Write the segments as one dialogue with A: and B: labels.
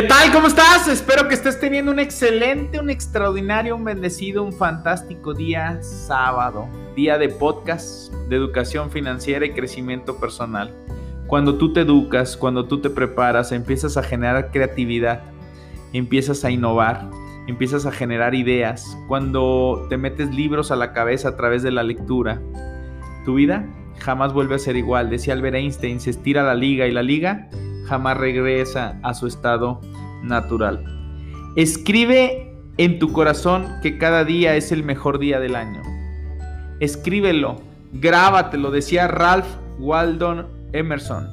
A: ¿Qué tal? ¿Cómo estás? Espero que estés teniendo un excelente, un extraordinario, un bendecido, un fantástico día sábado, día de podcast, de educación financiera y crecimiento personal. Cuando tú te educas, cuando tú te preparas, empiezas a generar creatividad, empiezas a innovar, empiezas a generar ideas, cuando te metes libros a la cabeza a través de la lectura, tu vida jamás vuelve a ser igual. Decía Albert Einstein, se estira la liga y la liga jamás regresa a su estado natural. Escribe en tu corazón que cada día es el mejor día del año. Escríbelo, grábatelo, decía Ralph Waldo Emerson.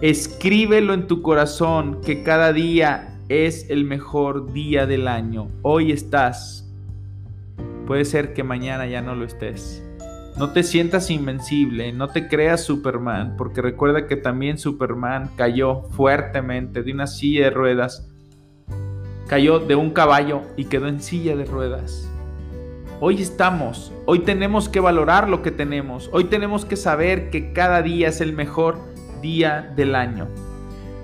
A: Escríbelo en tu corazón que cada día es el mejor día del año. Hoy estás. Puede ser que mañana ya no lo estés. No te sientas invencible, no te creas Superman, porque recuerda que también Superman cayó fuertemente de una silla de ruedas, cayó de un caballo y quedó en silla de ruedas. Hoy estamos, hoy tenemos que valorar lo que tenemos, hoy tenemos que saber que cada día es el mejor día del año.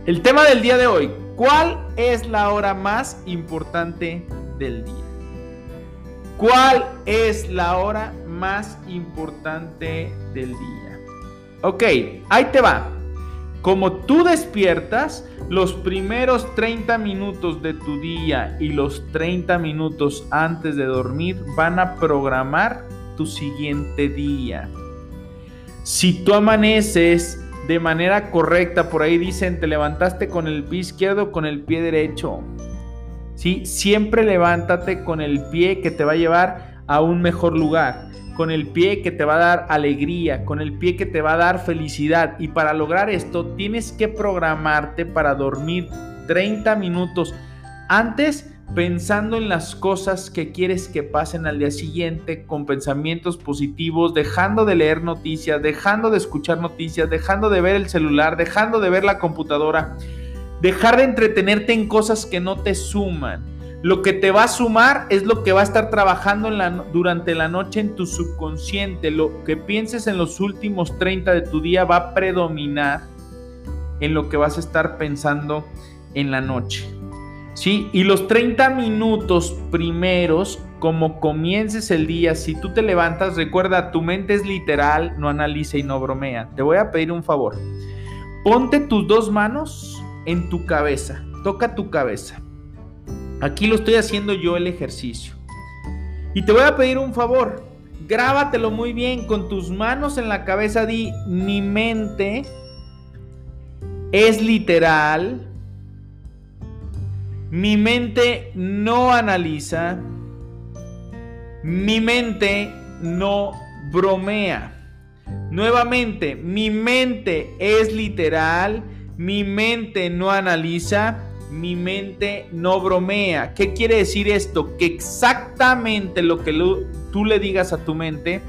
A: El tema del día de hoy, ¿cuál es la hora más importante del día? ¿Cuál es la hora más importante del día? Ok, ahí te va. Como tú despiertas, los primeros 30 minutos de tu día y los 30 minutos antes de dormir van a programar tu siguiente día. Si tú amaneces de manera correcta, por ahí dicen, te levantaste con el pie izquierdo con el pie derecho. Siempre levántate con el pie que te va a llevar a un mejor lugar, con el pie que te va a dar alegría, con el pie que te va a dar felicidad. Y para lograr esto tienes que programarte para dormir 30 minutos antes pensando en las cosas que quieres que pasen al día siguiente, con pensamientos positivos, dejando de leer noticias, dejando de escuchar noticias, dejando de ver el celular, dejando de ver la computadora Dejar de entretenerte en cosas que no te suman. Lo que te va a sumar es lo que va a estar trabajando durante la noche en tu subconsciente. Lo que pienses en los últimos 30 de tu día va a predominar en lo que vas a estar pensando en la noche. ¿Sí? Y los 30 minutos primeros, como comiences el día, si tú te levantas, recuerda, tu mente es literal, no analiza y no bromea. Te voy a pedir un favor. Ponte tus dos manos en tu cabeza. Toca tu cabeza. Aquí lo estoy haciendo yo el ejercicio. Y te voy a pedir un favor. Grábatelo muy bien con tus manos en la cabeza. Di, mi mente es literal. Mi mente no analiza. Mi mente no bromea. Nuevamente, mi mente es literal. Mi mente no analiza, mi mente no bromea. ¿Qué quiere decir esto? Que exactamente lo que tú le digas a tu mente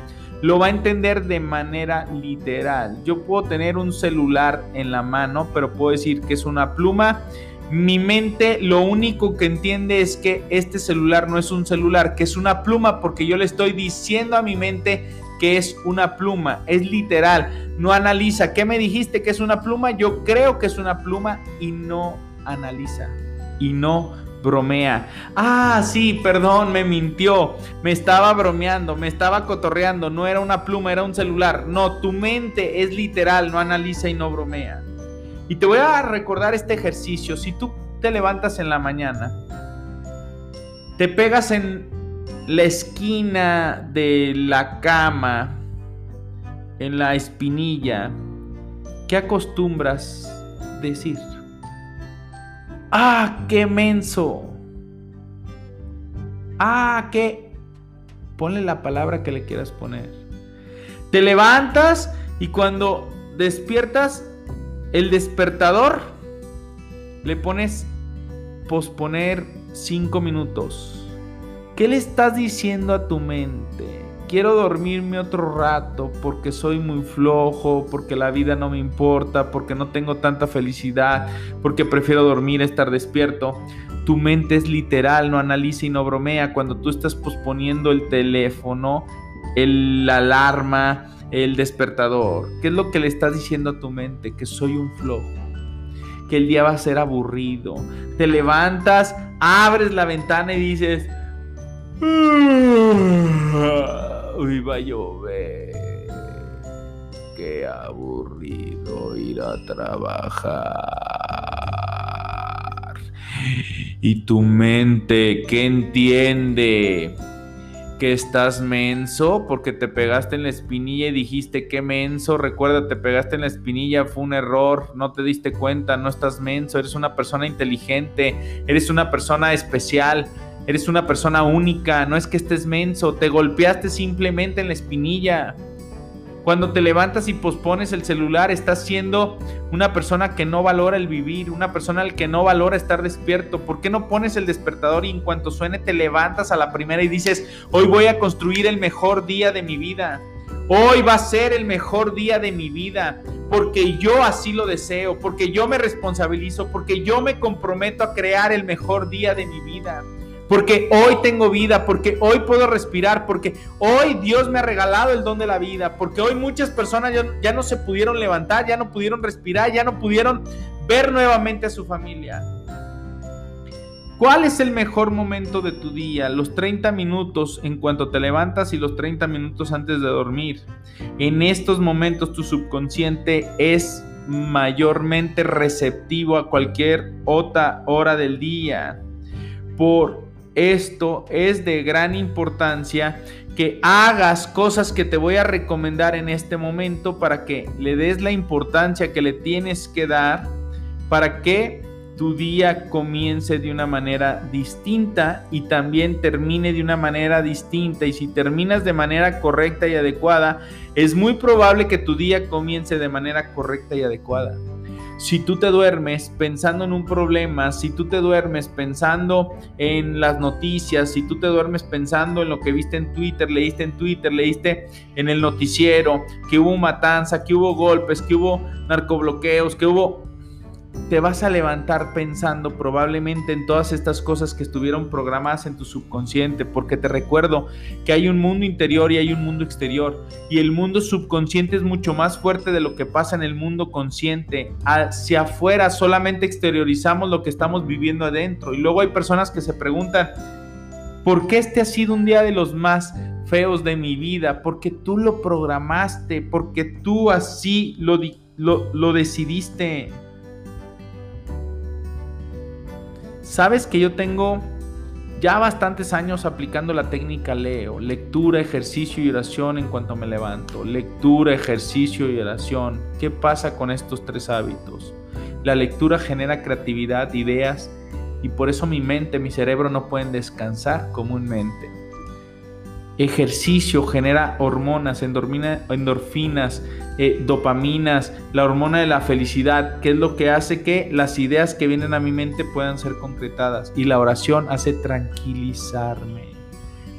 A: lo va a entender de manera literal. Yo puedo tener un celular en la mano, pero puedo decir que es una pluma. Mi mente lo único que entiende es que este celular no es un celular, que es una pluma, porque yo le estoy diciendo a mi mente que es una pluma, es literal, no analiza, ¿qué me dijiste que es una pluma? Yo creo que es una pluma y no analiza y no bromea. Ah, sí, perdón, me mintió, me estaba bromeando, me estaba cotorreando, no era una pluma, era un celular. No, tu mente es literal, no analiza y no bromea. Y te voy a recordar este ejercicio, si tú te levantas en la mañana, te pegas en la esquina de la cama, en la espinilla, ¿qué acostumbras decir? ¡Ah, qué menso! ¡Ah, qué! Ponle la palabra que le quieras poner. Te levantas y cuando despiertas, el despertador le pones posponer cinco minutos. ¿Qué le estás diciendo a tu mente? Quiero dormirme otro rato porque soy muy flojo, porque la vida no me importa, porque no tengo tanta felicidad, porque prefiero dormir a estar despierto. Tu mente es literal, no analiza y no bromea. Cuando tú estás posponiendo el teléfono, el, la alarma, el despertador, ¿qué es lo que le estás diciendo a tu mente? Que soy un flojo que el día va a ser aburrido. Te levantas, abres la ventana y dices, hoy va a llover. Qué aburrido ir a trabajar. Y tu mente, ¿qué entiende? que estás menso porque te pegaste en la espinilla y dijiste que menso. Recuerda, te pegaste en la espinilla, fue un error, no te diste cuenta, no estás menso, eres una persona inteligente, eres una persona especial, eres una persona única, no es que estés menso, te golpeaste simplemente en la espinilla. Cuando te levantas y pospones el celular, estás siendo una persona que no valora el vivir, una persona al que no valora estar despierto. ¿Por qué no pones el despertador y en cuanto suene te levantas a la primera y dices, hoy voy a construir el mejor día de mi vida? Hoy va a ser el mejor día de mi vida, porque yo así lo deseo, porque yo me responsabilizo, porque yo me comprometo a crear el mejor día de mi vida porque hoy tengo vida, porque hoy puedo respirar, porque hoy Dios me ha regalado el don de la vida, porque hoy muchas personas ya, no se pudieron levantar, ya no pudieron respirar, ya no pudieron ver nuevamente a su familia. ¿Cuál es el mejor momento de tu día? Los 30 minutos en cuanto te levantas y los 30 minutos antes de dormir. En estos momentos tu subconsciente es mayormente receptivo a cualquier otra hora del día. Por esto es de gran importancia que hagas cosas que te voy a recomendar en este momento para que le des la importancia que le tienes que dar para que tu día comience de una manera distinta y también termine de una manera distinta. Y si terminas de manera correcta y adecuada, es muy probable que tu día comience de manera correcta y adecuada. Si tú te duermes pensando en un problema, si tú te duermes pensando en las noticias, si tú te duermes pensando en lo que viste en Twitter, leíste en Twitter, leíste en el noticiero, que hubo matanza, que hubo golpes, que hubo narcobloqueos, que hubo te vas a levantar pensando probablemente en todas estas cosas que estuvieron programadas en tu subconsciente, porque te recuerdo que hay un mundo interior y hay un mundo exterior, y el mundo subconsciente es mucho más fuerte de lo que pasa en el mundo consciente. Hacia afuera solamente exteriorizamos lo que estamos viviendo adentro, y luego hay personas que se preguntan, ¿por qué este ha sido un día de los más feos de mi vida? Porque tú lo programaste, porque tú así lo, lo, lo decidiste. Sabes que yo tengo ya bastantes años aplicando la técnica Leo, lectura, ejercicio y oración en cuanto me levanto. Lectura, ejercicio y oración. ¿Qué pasa con estos tres hábitos? La lectura genera creatividad, ideas y por eso mi mente, mi cerebro no pueden descansar comúnmente. Ejercicio genera hormonas, endorfinas, eh, dopaminas, la hormona de la felicidad, que es lo que hace que las ideas que vienen a mi mente puedan ser concretadas. Y la oración hace tranquilizarme,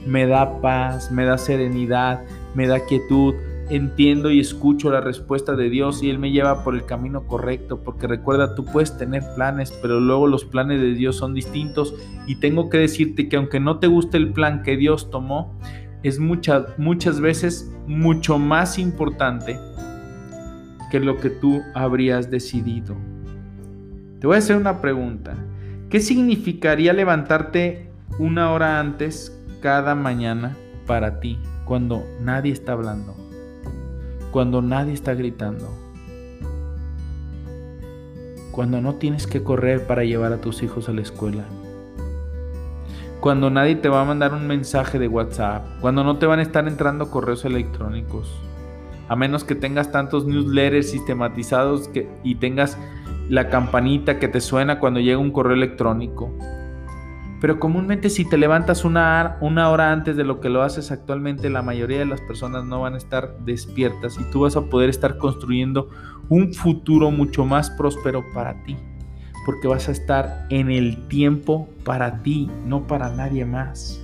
A: me da paz, me da serenidad, me da quietud. Entiendo y escucho la respuesta de Dios y Él me lleva por el camino correcto, porque recuerda, tú puedes tener planes, pero luego los planes de Dios son distintos y tengo que decirte que aunque no te guste el plan que Dios tomó, es muchas, muchas veces mucho más importante que lo que tú habrías decidido. Te voy a hacer una pregunta. ¿Qué significaría levantarte una hora antes cada mañana para ti cuando nadie está hablando? Cuando nadie está gritando. Cuando no tienes que correr para llevar a tus hijos a la escuela cuando nadie te va a mandar un mensaje de WhatsApp, cuando no te van a estar entrando correos electrónicos, a menos que tengas tantos newsletters sistematizados y tengas la campanita que te suena cuando llega un correo electrónico. Pero comúnmente si te levantas una, una hora antes de lo que lo haces actualmente, la mayoría de las personas no van a estar despiertas y tú vas a poder estar construyendo un futuro mucho más próspero para ti. Porque vas a estar en el tiempo para ti, no para nadie más.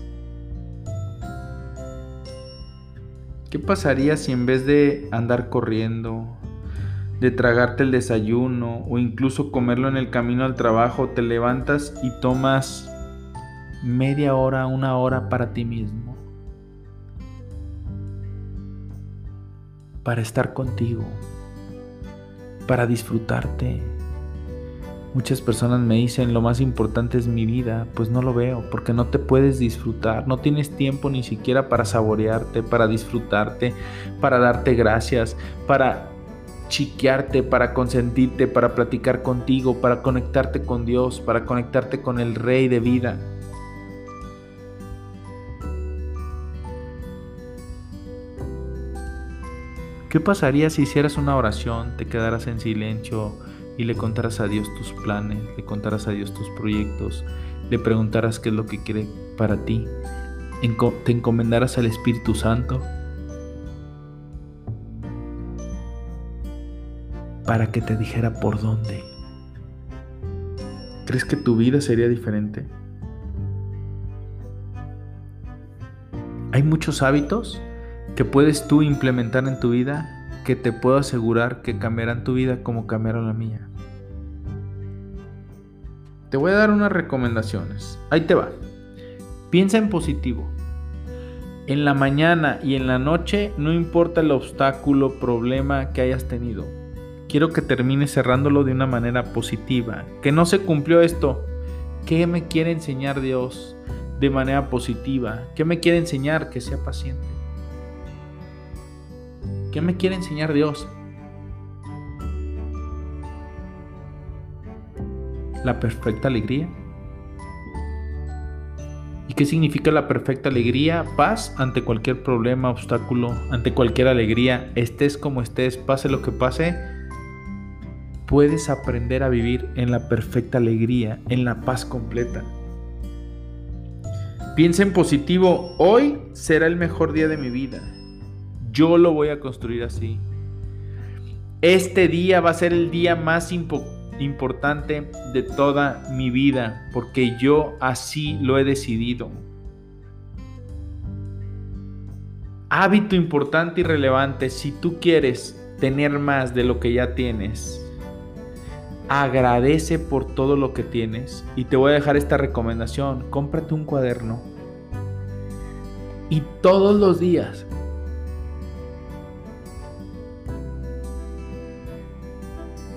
A: ¿Qué pasaría si en vez de andar corriendo, de tragarte el desayuno o incluso comerlo en el camino al trabajo, te levantas y tomas media hora, una hora para ti mismo? Para estar contigo, para disfrutarte. Muchas personas me dicen lo más importante es mi vida, pues no lo veo, porque no te puedes disfrutar, no tienes tiempo ni siquiera para saborearte, para disfrutarte, para darte gracias, para chiquearte, para consentirte, para platicar contigo, para conectarte con Dios, para conectarte con el Rey de vida. ¿Qué pasaría si hicieras una oración, te quedaras en silencio? Y le contarás a Dios tus planes, le contarás a Dios tus proyectos, le preguntarás qué es lo que quiere para ti, te encomendarás al Espíritu Santo para que te dijera por dónde. ¿Crees que tu vida sería diferente? Hay muchos hábitos que puedes tú implementar en tu vida que te puedo asegurar que cambiarán tu vida como cambiaron la mía. Te voy a dar unas recomendaciones. Ahí te va. Piensa en positivo. En la mañana y en la noche no importa el obstáculo, problema que hayas tenido. Quiero que termines cerrándolo de una manera positiva. Que no se cumplió esto. ¿Qué me quiere enseñar Dios de manera positiva? ¿Qué me quiere enseñar? Que sea paciente. ¿Qué me quiere enseñar Dios? La perfecta alegría. ¿Y qué significa la perfecta alegría? Paz ante cualquier problema, obstáculo, ante cualquier alegría, estés como estés, pase lo que pase, puedes aprender a vivir en la perfecta alegría, en la paz completa. Piensa en positivo, hoy será el mejor día de mi vida. Yo lo voy a construir así. Este día va a ser el día más importante importante de toda mi vida, porque yo así lo he decidido. Hábito importante y relevante, si tú quieres tener más de lo que ya tienes, agradece por todo lo que tienes. Y te voy a dejar esta recomendación, cómprate un cuaderno. Y todos los días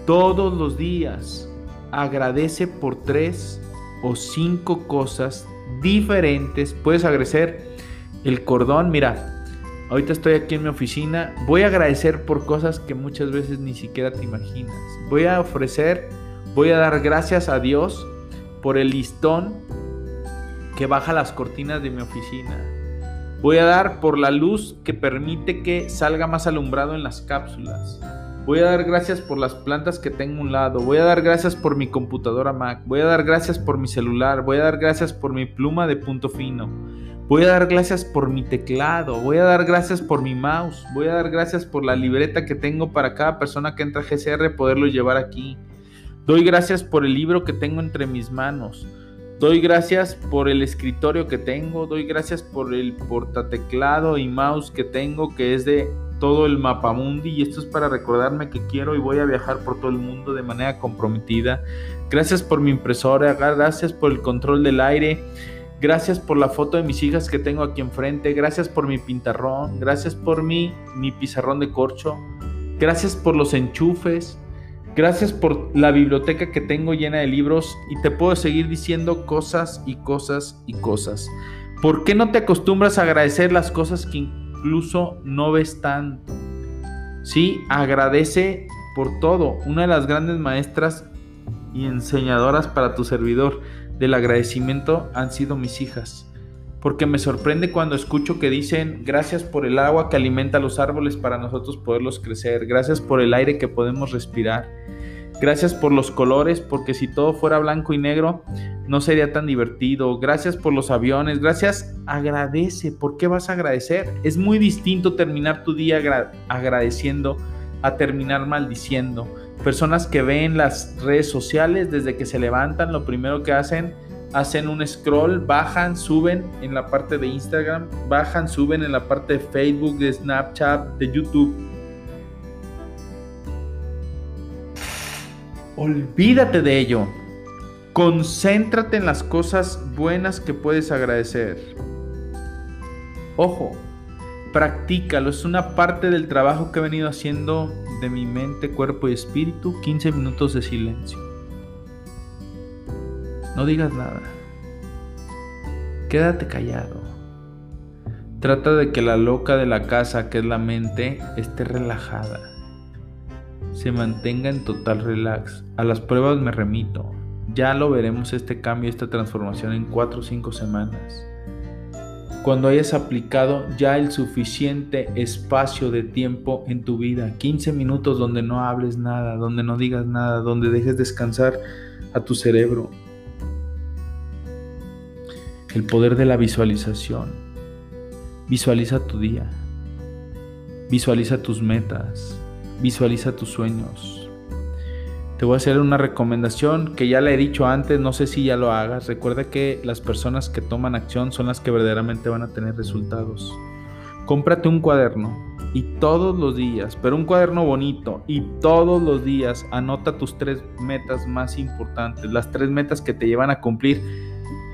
A: todos los días. Agradece por tres o cinco cosas diferentes. Puedes agradecer el cordón. Mira, ahorita estoy aquí en mi oficina. Voy a agradecer por cosas que muchas veces ni siquiera te imaginas. Voy a ofrecer, voy a dar gracias a Dios por el listón que baja las cortinas de mi oficina. Voy a dar por la luz que permite que salga más alumbrado en las cápsulas. Voy a dar gracias por las plantas que tengo a un lado. Voy a dar gracias por mi computadora Mac. Voy a dar gracias por mi celular. Voy a dar gracias por mi pluma de punto fino. Voy a dar gracias por mi teclado. Voy a dar gracias por mi mouse. Voy a dar gracias por la libreta que tengo para cada persona que entra a GCR poderlo llevar aquí. Doy gracias por el libro que tengo entre mis manos. Doy gracias por el escritorio que tengo. Doy gracias por el portateclado y mouse que tengo que es de todo el mapamundi y esto es para recordarme que quiero y voy a viajar por todo el mundo de manera comprometida. Gracias por mi impresora, gracias por el control del aire, gracias por la foto de mis hijas que tengo aquí enfrente, gracias por mi pintarrón, gracias por mi, mi pizarrón de corcho, gracias por los enchufes, gracias por la biblioteca que tengo llena de libros y te puedo seguir diciendo cosas y cosas y cosas. ¿Por qué no te acostumbras a agradecer las cosas que incluso no ves tanto. Sí, agradece por todo. Una de las grandes maestras y enseñadoras para tu servidor del agradecimiento han sido mis hijas. Porque me sorprende cuando escucho que dicen gracias por el agua que alimenta los árboles para nosotros poderlos crecer, gracias por el aire que podemos respirar, Gracias por los colores, porque si todo fuera blanco y negro, no sería tan divertido. Gracias por los aviones. Gracias, agradece. ¿Por qué vas a agradecer? Es muy distinto terminar tu día agradeciendo a terminar maldiciendo. Personas que ven las redes sociales desde que se levantan, lo primero que hacen, hacen un scroll, bajan, suben en la parte de Instagram, bajan, suben en la parte de Facebook, de Snapchat, de YouTube. Olvídate de ello. Concéntrate en las cosas buenas que puedes agradecer. Ojo, practícalo, es una parte del trabajo que he venido haciendo de mi mente, cuerpo y espíritu, 15 minutos de silencio. No digas nada. Quédate callado. Trata de que la loca de la casa, que es la mente, esté relajada. Se mantenga en total relax. A las pruebas me remito. Ya lo veremos este cambio, esta transformación en 4 o 5 semanas. Cuando hayas aplicado ya el suficiente espacio de tiempo en tu vida, 15 minutos donde no hables nada, donde no digas nada, donde dejes descansar a tu cerebro. El poder de la visualización. Visualiza tu día. Visualiza tus metas. Visualiza tus sueños te voy a hacer una recomendación que ya le he dicho antes, no sé si ya lo hagas. Recuerda que las personas que toman acción son las que verdaderamente van a tener resultados. Cómprate un cuaderno y todos los días, pero un cuaderno bonito y todos los días anota tus tres metas más importantes, las tres metas que te llevan a cumplir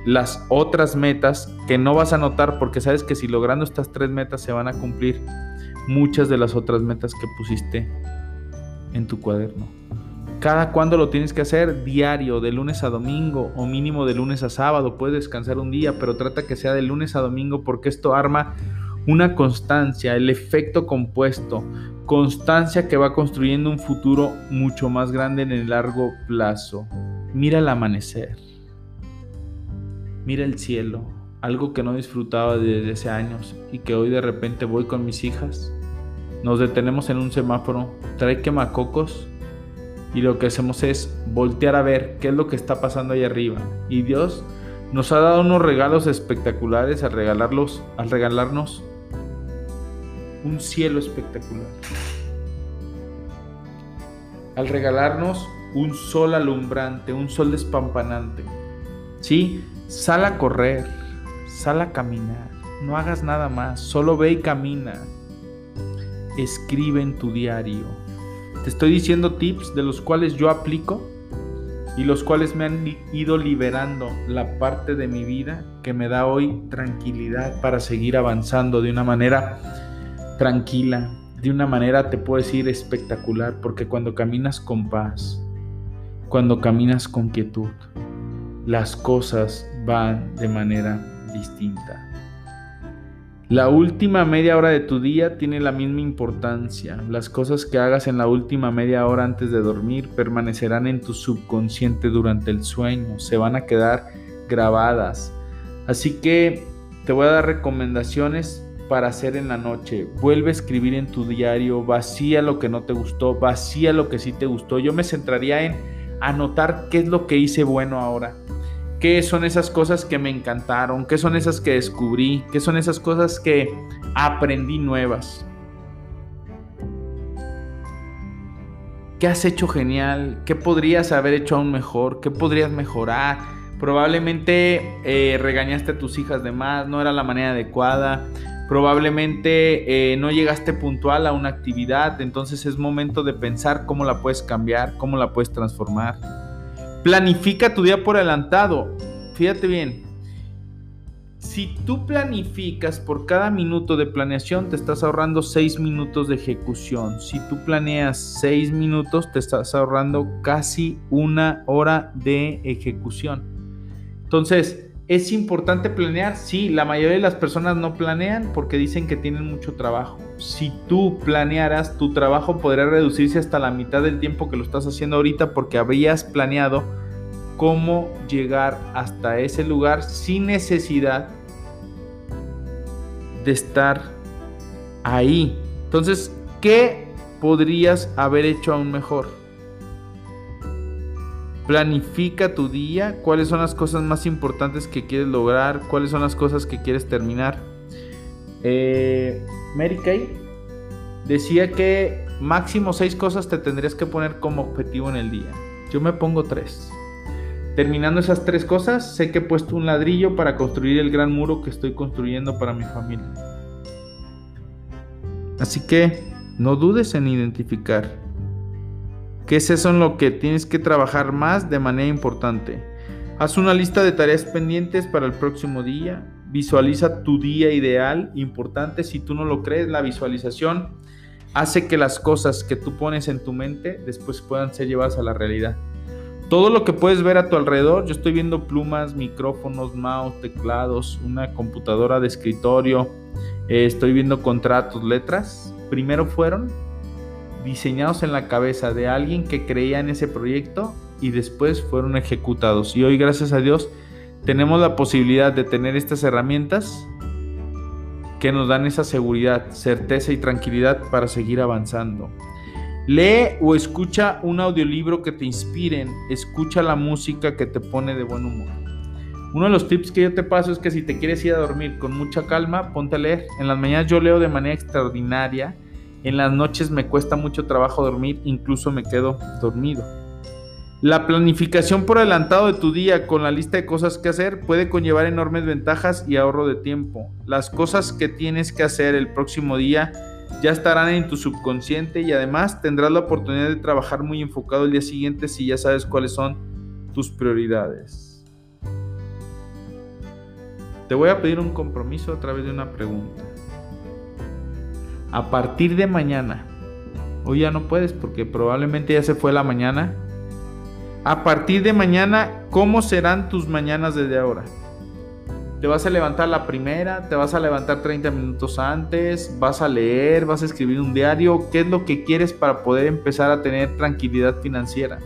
A: las otras metas que no vas a anotar porque sabes que si logrando estas tres metas se van a cumplir muchas de las otras metas que pusiste en tu cuaderno. Cada cuando lo tienes que hacer, diario, de lunes a domingo o mínimo de lunes a sábado. Puedes descansar un día, pero trata que sea de lunes a domingo porque esto arma una constancia, el efecto compuesto, constancia que va construyendo un futuro mucho más grande en el largo plazo. Mira el amanecer, mira el cielo, algo que no disfrutaba desde hace años y que hoy de repente voy con mis hijas, nos detenemos en un semáforo, trae quemacocos y lo que hacemos es voltear a ver qué es lo que está pasando ahí arriba. Y Dios nos ha dado unos regalos espectaculares al regalarlos, al regalarnos un cielo espectacular. Al regalarnos un sol alumbrante, un sol despampanante. Sí, sal a correr, sal a caminar, no hagas nada más, solo ve y camina. Escribe en tu diario, te estoy diciendo tips de los cuales yo aplico y los cuales me han ido liberando la parte de mi vida que me da hoy tranquilidad para seguir avanzando de una manera tranquila, de una manera te puedo decir espectacular, porque cuando caminas con paz, cuando caminas con quietud, las cosas van de manera distinta. La última media hora de tu día tiene la misma importancia. Las cosas que hagas en la última media hora antes de dormir permanecerán en tu subconsciente durante el sueño, se van a quedar grabadas. Así que te voy a dar recomendaciones para hacer en la noche. Vuelve a escribir en tu diario, vacía lo que no te gustó, vacía lo que sí te gustó. Yo me centraría en anotar qué es lo que hice bueno ahora qué son esas cosas que me encantaron, qué son esas que descubrí, qué son esas cosas que aprendí nuevas. ¿Qué has hecho genial? ¿Qué podrías haber hecho aún mejor? ¿Qué podrías mejorar? Probablemente eh, regañaste a tus hijas de más, no era la manera adecuada. Probablemente eh, no llegaste puntual a una actividad, entonces es momento de pensar cómo la puedes cambiar, cómo la puedes transformar. Planifica tu día por adelantado. Fíjate bien. Si tú planificas por cada minuto de planeación, te estás ahorrando 6 minutos de ejecución. Si tú planeas 6 minutos, te estás ahorrando casi una hora de ejecución. Entonces, ¿Es importante planear? Sí, la mayoría de las personas no planean porque dicen que tienen mucho trabajo. Si tú planearas, tu trabajo podría reducirse hasta la mitad del tiempo que lo estás haciendo ahorita porque habrías planeado cómo llegar hasta ese lugar sin necesidad de estar ahí. Entonces, ¿qué podrías haber hecho aún mejor? Planifica tu día, cuáles son las cosas más importantes que quieres lograr, cuáles son las cosas que quieres terminar. Eh, Mary Kay decía que máximo seis cosas te tendrías que poner como objetivo en el día. Yo me pongo tres. Terminando esas tres cosas, sé que he puesto un ladrillo para construir el gran muro que estoy construyendo para mi familia. Así que no dudes en identificar qué es eso en lo que tienes que trabajar más de manera importante. Haz una lista de tareas pendientes para el próximo día. Visualiza tu día ideal, importante. Si tú no lo crees, la visualización hace que las cosas que tú pones en tu mente después puedan ser llevadas a la realidad. Todo lo que puedes ver a tu alrededor, yo estoy viendo plumas, micrófonos, mouse, teclados, una computadora de escritorio, eh, estoy viendo contratos, letras. Primero fueron diseñados en la cabeza de alguien que creía en ese proyecto y después fueron ejecutados. Y hoy, gracias a Dios, tenemos la posibilidad de tener estas herramientas que nos dan esa seguridad, certeza y tranquilidad para seguir avanzando. Lee o escucha un audiolibro que te inspiren, escucha la música que te pone de buen humor. Uno de los tips que yo te paso es que si te quieres ir a dormir con mucha calma, ponte a leer. En las mañanas yo leo de manera extraordinaria, en las noches me cuesta mucho trabajo dormir, incluso me quedo dormido. La planificación por adelantado de tu día con la lista de cosas que hacer puede conllevar enormes ventajas y ahorro de tiempo. Las cosas que tienes que hacer el próximo día ya estarán en tu subconsciente y además tendrás la oportunidad de trabajar muy enfocado el día siguiente si ya sabes cuáles son tus prioridades. Te voy a pedir un compromiso a través de una pregunta. A partir de mañana, hoy ya no puedes porque probablemente ya se fue la mañana, a partir de mañana, ¿cómo serán tus mañanas desde ahora? Te vas a levantar la primera, te vas a levantar 30 minutos antes, vas a leer, vas a escribir un diario. ¿Qué es lo que quieres para poder empezar a tener tranquilidad financiera?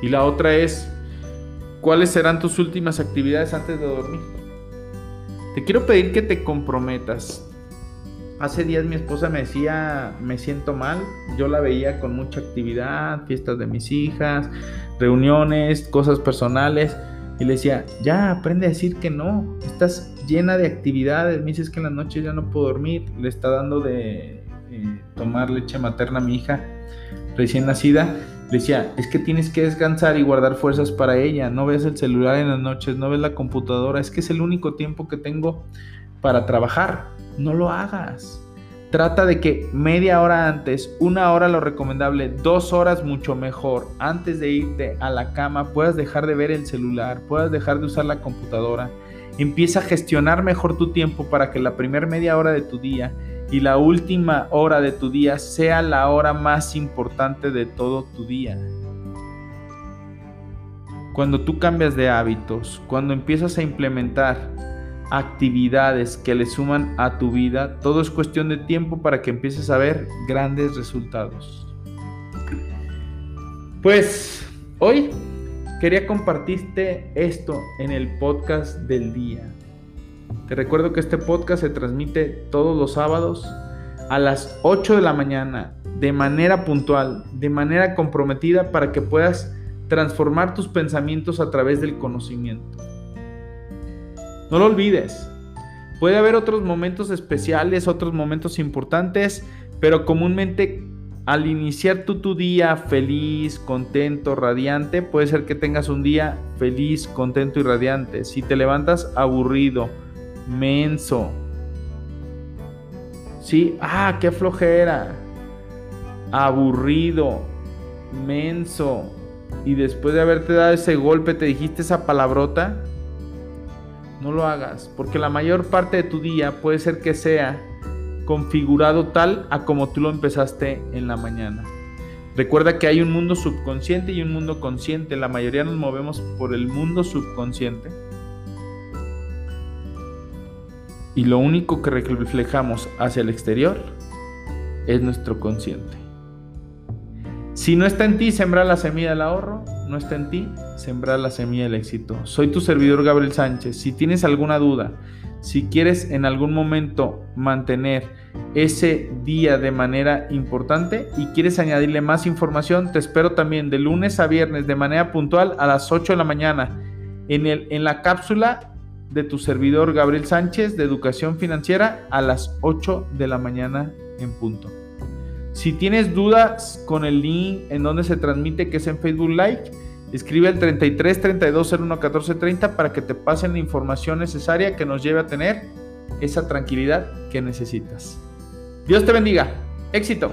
A: Y la otra es, ¿cuáles serán tus últimas actividades antes de dormir? Te quiero pedir que te comprometas. Hace días mi esposa me decía, me siento mal. Yo la veía con mucha actividad, fiestas de mis hijas, reuniones, cosas personales. Y le decía, ya, aprende a decir que no. Estás llena de actividades. Me dices que en las noches ya no puedo dormir. Le está dando de eh, tomar leche materna a mi hija recién nacida. Le decía, es que tienes que descansar y guardar fuerzas para ella. No ves el celular en las noches, no ves la computadora. Es que es el único tiempo que tengo para trabajar no lo hagas. Trata de que media hora antes, una hora lo recomendable, dos horas mucho mejor, antes de irte a la cama, puedas dejar de ver el celular, puedas dejar de usar la computadora. Empieza a gestionar mejor tu tiempo para que la primera media hora de tu día y la última hora de tu día sea la hora más importante de todo tu día. Cuando tú cambias de hábitos, cuando empiezas a implementar actividades que le suman a tu vida, todo es cuestión de tiempo para que empieces a ver grandes resultados. Pues hoy quería compartirte esto en el podcast del día. Te recuerdo que este podcast se transmite todos los sábados a las 8 de la mañana de manera puntual, de manera comprometida para que puedas transformar tus pensamientos a través del conocimiento. No lo olvides. Puede haber otros momentos especiales, otros momentos importantes, pero comúnmente al iniciar tu, tu día feliz, contento, radiante, puede ser que tengas un día feliz, contento y radiante. Si te levantas aburrido, menso, sí, ah, qué flojera, aburrido, menso, y después de haberte dado ese golpe te dijiste esa palabrota, no lo hagas, porque la mayor parte de tu día puede ser que sea configurado tal a como tú lo empezaste en la mañana. Recuerda que hay un mundo subconsciente y un mundo consciente. La mayoría nos movemos por el mundo subconsciente. Y lo único que reflejamos hacia el exterior es nuestro consciente. Si no está en ti sembrar la semilla del ahorro, no está en ti sembrar la semilla del éxito. Soy tu servidor Gabriel Sánchez. Si tienes alguna duda, si quieres en algún momento mantener ese día de manera importante y quieres añadirle más información, te espero también de lunes a viernes de manera puntual a las 8 de la mañana en, el, en la cápsula de tu servidor Gabriel Sánchez de Educación Financiera a las 8 de la mañana en punto. Si tienes dudas con el link en donde se transmite, que es en Facebook Live, escribe al 33 32 01 14 30 para que te pasen la información necesaria que nos lleve a tener esa tranquilidad que necesitas. Dios te bendiga. Éxito.